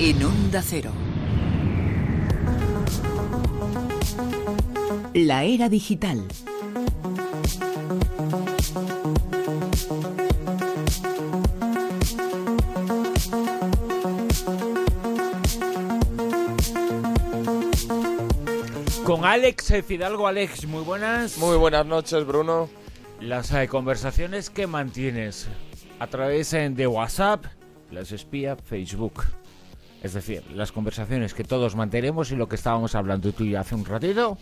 en Onda Cero. La era digital. Con Alex Fidalgo. Alex, muy buenas. Muy buenas noches, Bruno. Las eh, conversaciones que mantienes a través eh, de WhatsApp las espía Facebook. Es decir, las conversaciones que todos mantenemos y lo que estábamos hablando tú y hace un ratito,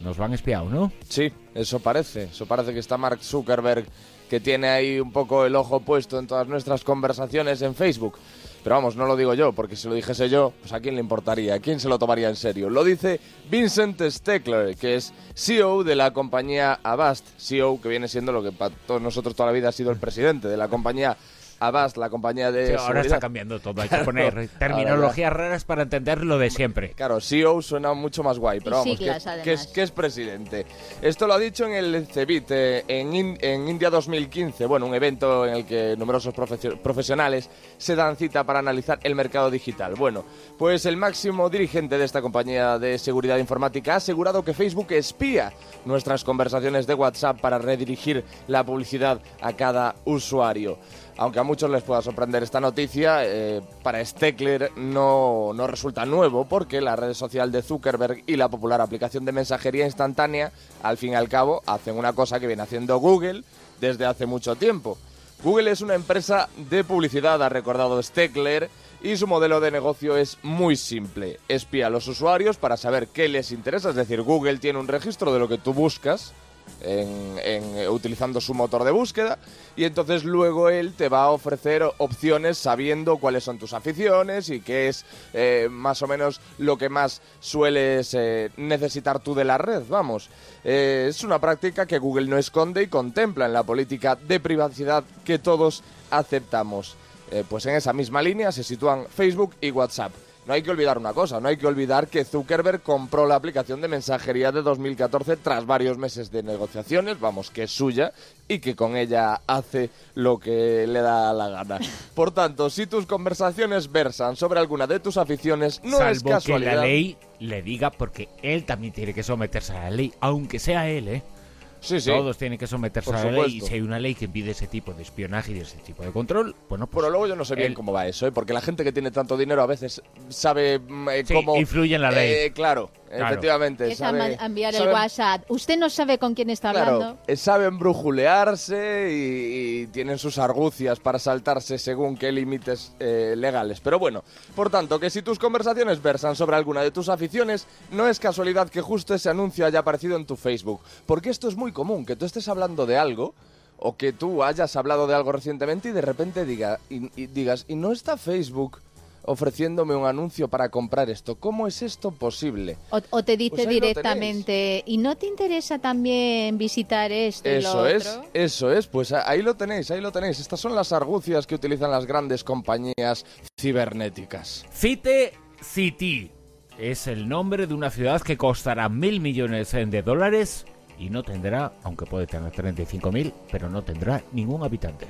nos van espiado, ¿no? Sí, eso parece. Eso parece que está Mark Zuckerberg, que tiene ahí un poco el ojo puesto en todas nuestras conversaciones en Facebook. Pero vamos, no lo digo yo, porque si lo dijese yo, pues a quién le importaría, a quién se lo tomaría en serio. Lo dice Vincent Steckler, que es CEO de la compañía Avast, CEO que viene siendo lo que para todos nosotros toda la vida ha sido el presidente de la compañía la compañía de. Sí, ahora está cambiando todo, hay que poner terminologías raras para entender lo de siempre. Claro, CEO suena mucho más guay, pero vamos, siglas, que, es, que es presidente. Esto lo ha dicho en el CEBIT, eh, en, In- en India 2015, bueno, un evento en el que numerosos profesio- profesionales se dan cita para analizar el mercado digital. Bueno, pues el máximo dirigente de esta compañía de seguridad informática ha asegurado que Facebook espía nuestras conversaciones de WhatsApp para redirigir la publicidad a cada usuario. Aunque a muchos les pueda sorprender esta noticia, eh, para Steckler no, no resulta nuevo porque la red social de Zuckerberg y la popular aplicación de mensajería instantánea, al fin y al cabo, hacen una cosa que viene haciendo Google desde hace mucho tiempo. Google es una empresa de publicidad, ha recordado Steckler, y su modelo de negocio es muy simple. Espía a los usuarios para saber qué les interesa, es decir, Google tiene un registro de lo que tú buscas, en- eh, utilizando su motor de búsqueda y entonces luego él te va a ofrecer opciones sabiendo cuáles son tus aficiones y qué es eh, más o menos lo que más sueles eh, necesitar tú de la red, vamos. Eh, es una práctica que Google no esconde y contempla en la política de privacidad que todos aceptamos. Pues en esa misma línea se sitúan Facebook y WhatsApp. No hay que olvidar una cosa, no hay que olvidar que Zuckerberg compró la aplicación de mensajería de 2014 tras varios meses de negociaciones, vamos, que es suya y que con ella hace lo que le da la gana. Por tanto, si tus conversaciones versan sobre alguna de tus aficiones, no es Salvo que casualidad. la ley le diga, porque él también tiene que someterse a la ley, aunque sea él, ¿eh? Sí, sí. Todos tienen que someterse Por a la ley. Y si hay una ley que impide ese tipo de espionaje y ese tipo de control, bueno, pues Pero luego yo no sé bien cómo va eso, ¿eh? porque la gente que tiene tanto dinero a veces sabe mm, eh, Sí, cómo... influye en la ley. Eh, claro, Claro. efectivamente. Es sabe- enviar el sabe- WhatsApp. Usted no sabe con quién está Claro, hablando. eh, saben brujulearse y, y tienen sus argucias para saltarse según qué límites eh, legales. Pero bueno, por tanto, que si tus conversaciones versan sobre alguna de tus aficiones, no es casualidad que justo ese anuncio haya aparecido en tu Facebook. Porque esto es muy común, que tú estés hablando de algo o que tú hayas hablado de algo recientemente y de repente diga, y, y digas, ¿y no está Facebook ofreciéndome un anuncio para comprar esto? ¿Cómo es esto posible? O, o te dice Pues directamente, ¿y no te interesa también visitar esto y Eso lo es, otro? eso es, pues ahí lo tenéis, ahí lo tenéis. Estas son las argucias que utilizan las grandes compañías cibernéticas. Cite City es el nombre de una ciudad que costará mil millones de dólares y no tendrá, aunque puede tener 35 mil, pero no tendrá ningún habitante.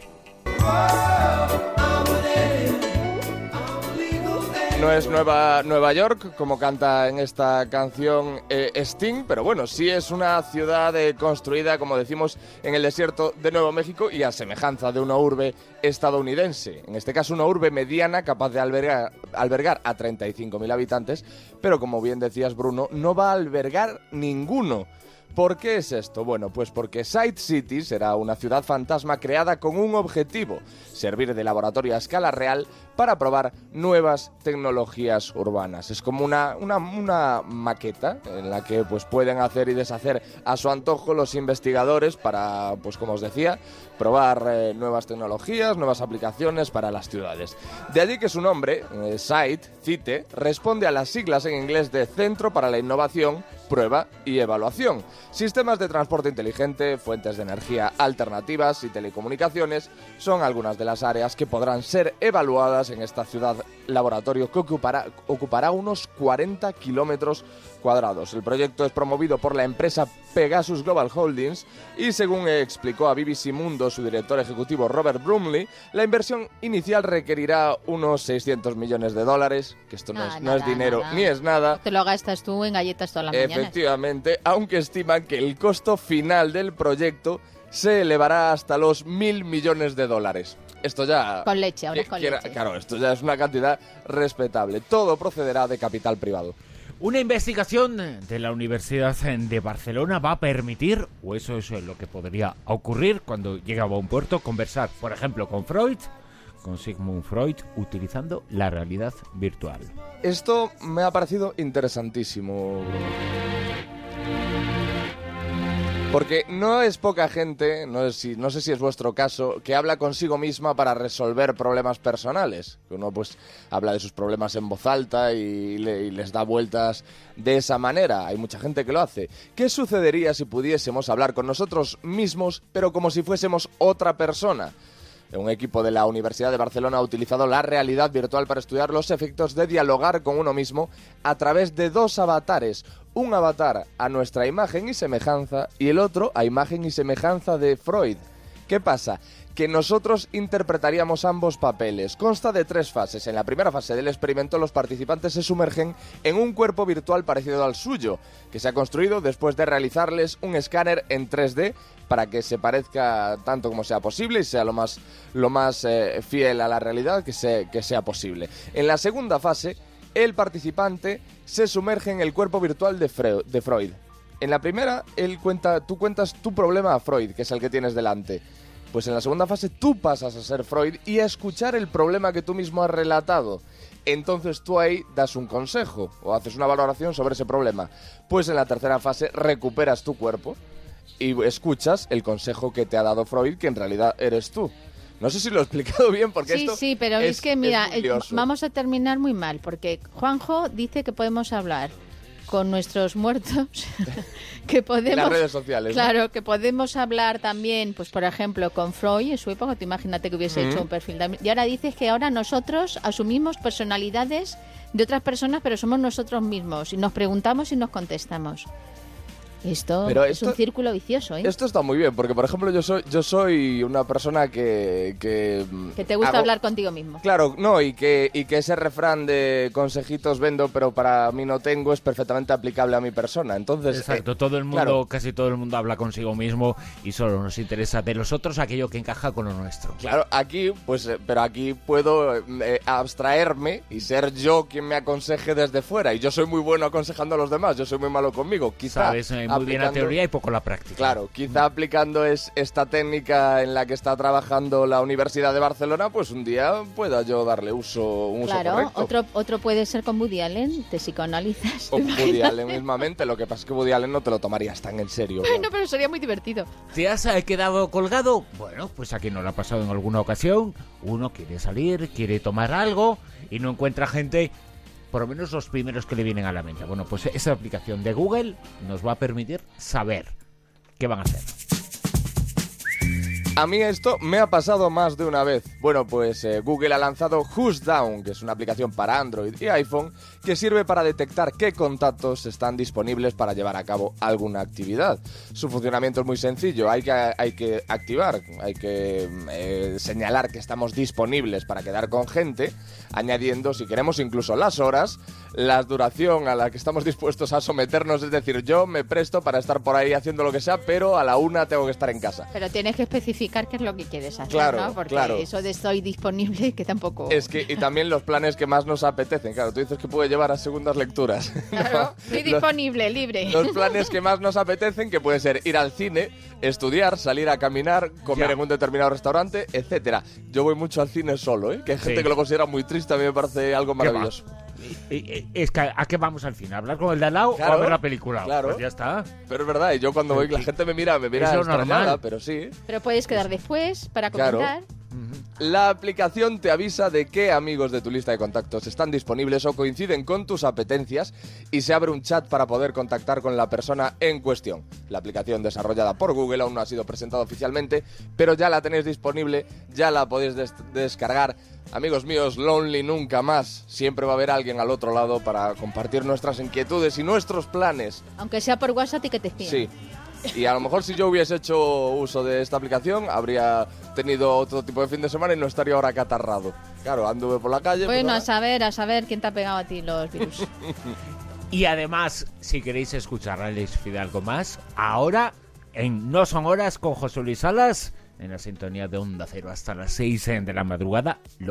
No es Nueva, Nueva York, como canta en esta canción eh, Sting, pero bueno, sí es una ciudad eh, construida, como decimos, en el desierto de Nuevo México y a semejanza de una urbe estadounidense. En este caso, una urbe mediana capaz de albergar, albergar a 35.000 habitantes, pero como bien decías, Bruno, no va a albergar ninguno. ¿Por qué es esto? Bueno, pues porque Side City será una ciudad fantasma creada con un objetivo, servir de laboratorio a escala real para probar nuevas tecnologías urbanas. Es como una, una, maqueta en la que pues, pueden hacer y deshacer a su antojo los investigadores para, pues como os decía, probar eh, nuevas tecnologías, nuevas aplicaciones para las ciudades. De allí que su nombre, eh, Site, CITE, responde a las siglas en inglés de Centro para la Innovación, Prueba y Evaluación. Sistemas de transporte inteligente, fuentes de energía alternativas y telecomunicaciones son algunas de las áreas que podrán ser evaluadas en esta ciudad laboratorio que ocupará, ocupará unos 40 kilómetros cuadrados. El proyecto es promovido por la empresa Pegasus Global Holdings y según explicó a BBC Mundo su director ejecutivo Robert Brumley, la inversión inicial requerirá unos 600 millones de dólares, que esto no, es, no nada, es dinero nada. ni es nada. Te lo gastas tú en galletas las mañanas. Efectivamente, aunque estiman que el costo final del proyecto se elevará hasta los mil millones de dólares. Esto ya... Con leche, ahora que- con quiera- leche. Claro, esto ya es una cantidad respetable. Todo procederá de capital privado. Una investigación de la Universidad de Barcelona va a permitir, o eso es lo que podría ocurrir cuando llegaba a un puerto, conversar, por ejemplo, con Freud, con Sigmund Freud, utilizando la realidad virtual. Esto me ha parecido interesantísimo. Porque no es poca gente, no, sé si es vuestro caso, que habla consigo misma para resolver problemas personales. Uno pues habla de sus problemas en voz alta y les da vueltas de esa manera. Hay mucha gente que lo hace. ¿Qué sucedería si pudiésemos hablar con nosotros mismos, pero como si fuésemos otra persona? Un equipo de la Universidad de Barcelona ha utilizado la realidad virtual para estudiar los efectos de dialogar con uno mismo a través de dos avatares. Un avatar a nuestra imagen y semejanza y el otro a imagen y semejanza de Freud. ¿Qué pasa? Que nosotros interpretaríamos ambos papeles. Consta de tres fases. En la primera fase del experimento los participantes se sumergen en un cuerpo virtual parecido al suyo, que se ha construido después de realizarles un escáner en 3D para que se parezca tanto como sea posible y sea lo más, lo más eh, fiel a la realidad que, se- que sea posible. En la segunda fase, el participante se sumerge en el cuerpo virtual de, de Freud. En la primera, él cuenta, tú cuentas tu problema a Freud, que es el que tienes delante. Pues en la segunda fase tú pasas a ser Freud y a escuchar el problema que tú mismo has relatado. Entonces tú ahí das un consejo o haces una valoración sobre ese problema. Pues en la tercera fase recuperas tu cuerpo y escuchas el consejo que te ha dado Freud, que en realidad eres tú. No sé si lo he explicado bien porque Sí, esto sí, pero es, que mira, muy eh, vamos a terminar muy mal, porque Juanjo dice que podemos hablar con nuestros muertos, que podemos... las redes sociales. ¿no? Claro, que podemos hablar también, pues por ejemplo, con Freud en su época, tú imagínate que hubiese hecho un perfil también. Y ahora dices que ahora nosotros asumimos personalidades de otras personas, pero somos nosotros mismos y nos preguntamos y nos contestamos. Esto, Pero es un círculo vicioso, ¿eh? Esto está muy bien, porque por ejemplo yo soy, yo soy una persona que... Que, que te gusta hago- hablar contigo mismo. Claro, no, y que, y que ese refrán de consejitos vendo, pero para mí no tengo, es perfectamente aplicable a mi persona. Entonces, Exacto, eh, todo el mundo, claro. casi todo el mundo habla consigo mismo y solo nos interesa de los otros aquello que encaja con lo nuestro. Claro, aquí, pues, eh, pero aquí puedo eh, abstraerme y ser yo quien me aconseje desde fuera. Y yo soy muy bueno aconsejando a los demás, yo soy muy malo conmigo. Quizá Sabes muy bien la teoría y poco la práctica. Claro, quizá aplicando es, esta técnica en la que está trabajando la Universidad de Barcelona, pues un día pueda yo darle uso, un uso Claro, correcto. otro, otro puede ser con Woody Allen, te psicoanalizas. O ¿te Woody? Allen mismamente, lo que pasa es que Woody Allen no te lo tomarías tan en serio. Claro. no, pero sería muy divertido. ¿Te has eh, quedado colgado? Bueno, pues aquí nos lo ha pasado en alguna ocasión. Uno quiere salir, quiere tomar algo y no encuentra gente, por lo menos los primeros que le vienen a la mente. Bueno, pues esa aplicación de Google nos va a permitir saber qué van a hacer. A mí esto me ha pasado más de una vez. Bueno, pues eh, Google ha lanzado Who's Down, que es una aplicación para Android y iPhone que sirve para detectar qué contactos están disponibles para llevar a cabo alguna actividad. Su funcionamiento es muy sencillo, hay que, hay que activar, hay que eh, señalar que estamos disponibles para quedar con gente, añadiendo, si queremos, incluso las horas, la duración a la que estamos dispuestos a someternos, es decir, yo me presto para estar por ahí haciendo lo que sea, pero a la una tengo que estar en casa. Pero tienes que especificar qué es lo que quieres hacer, Claro, ¿no? Porque claro. eso de estoy disponible, que tampoco... Es que, y también los planes que más nos apetecen. Claro, tú dices que puede llevar a segundas lecturas. Claro, No, estoy los- disponible, libre. Los planes que más nos apetecen, que pueden ser ir al cine, estudiar, salir a caminar, comer Ya. en un determinado restaurante, etcétera. Yo voy mucho al cine solo, ¿eh? Que hay gente Sí. que lo considera muy triste, a mí me parece algo maravilloso. Es que a qué vamos al fin, ¿A hablar con el de al lado o Claro, a ver la película. claro. Pues ya está. Pero es verdad, y yo cuando voy, la gente me mira, me mira extrañada, normal. pero sí. Pero puedes quedar después para Claro. La aplicación te avisa de qué amigos de tu lista de contactos están disponibles o coinciden con tus apetencias y se abre un chat para poder contactar con la persona en cuestión. La aplicación desarrollada por Google aún no ha sido presentada oficialmente, pero ya la tenéis disponible, ya la podéis des- descargar. Amigos míos, Lonely nunca más. Siempre va a haber alguien al otro lado para compartir nuestras inquietudes y nuestros planes. Aunque sea por WhatsApp y que te espíen. Sí. Y a lo mejor si yo hubiese hecho uso de esta aplicación, habría tenido otro tipo de fin de semana y no estaría ahora catarrado. Claro, anduve por la calle. pues Bueno, a ahora- saber, a saber quién te ha pegado a ti los virus. Y además, si queréis escuchar a Alex Fidalgo más, ahora en No Son Horas con José Luis Salas, en la sintonía de Onda Cero hasta las 6 de la madrugada, lo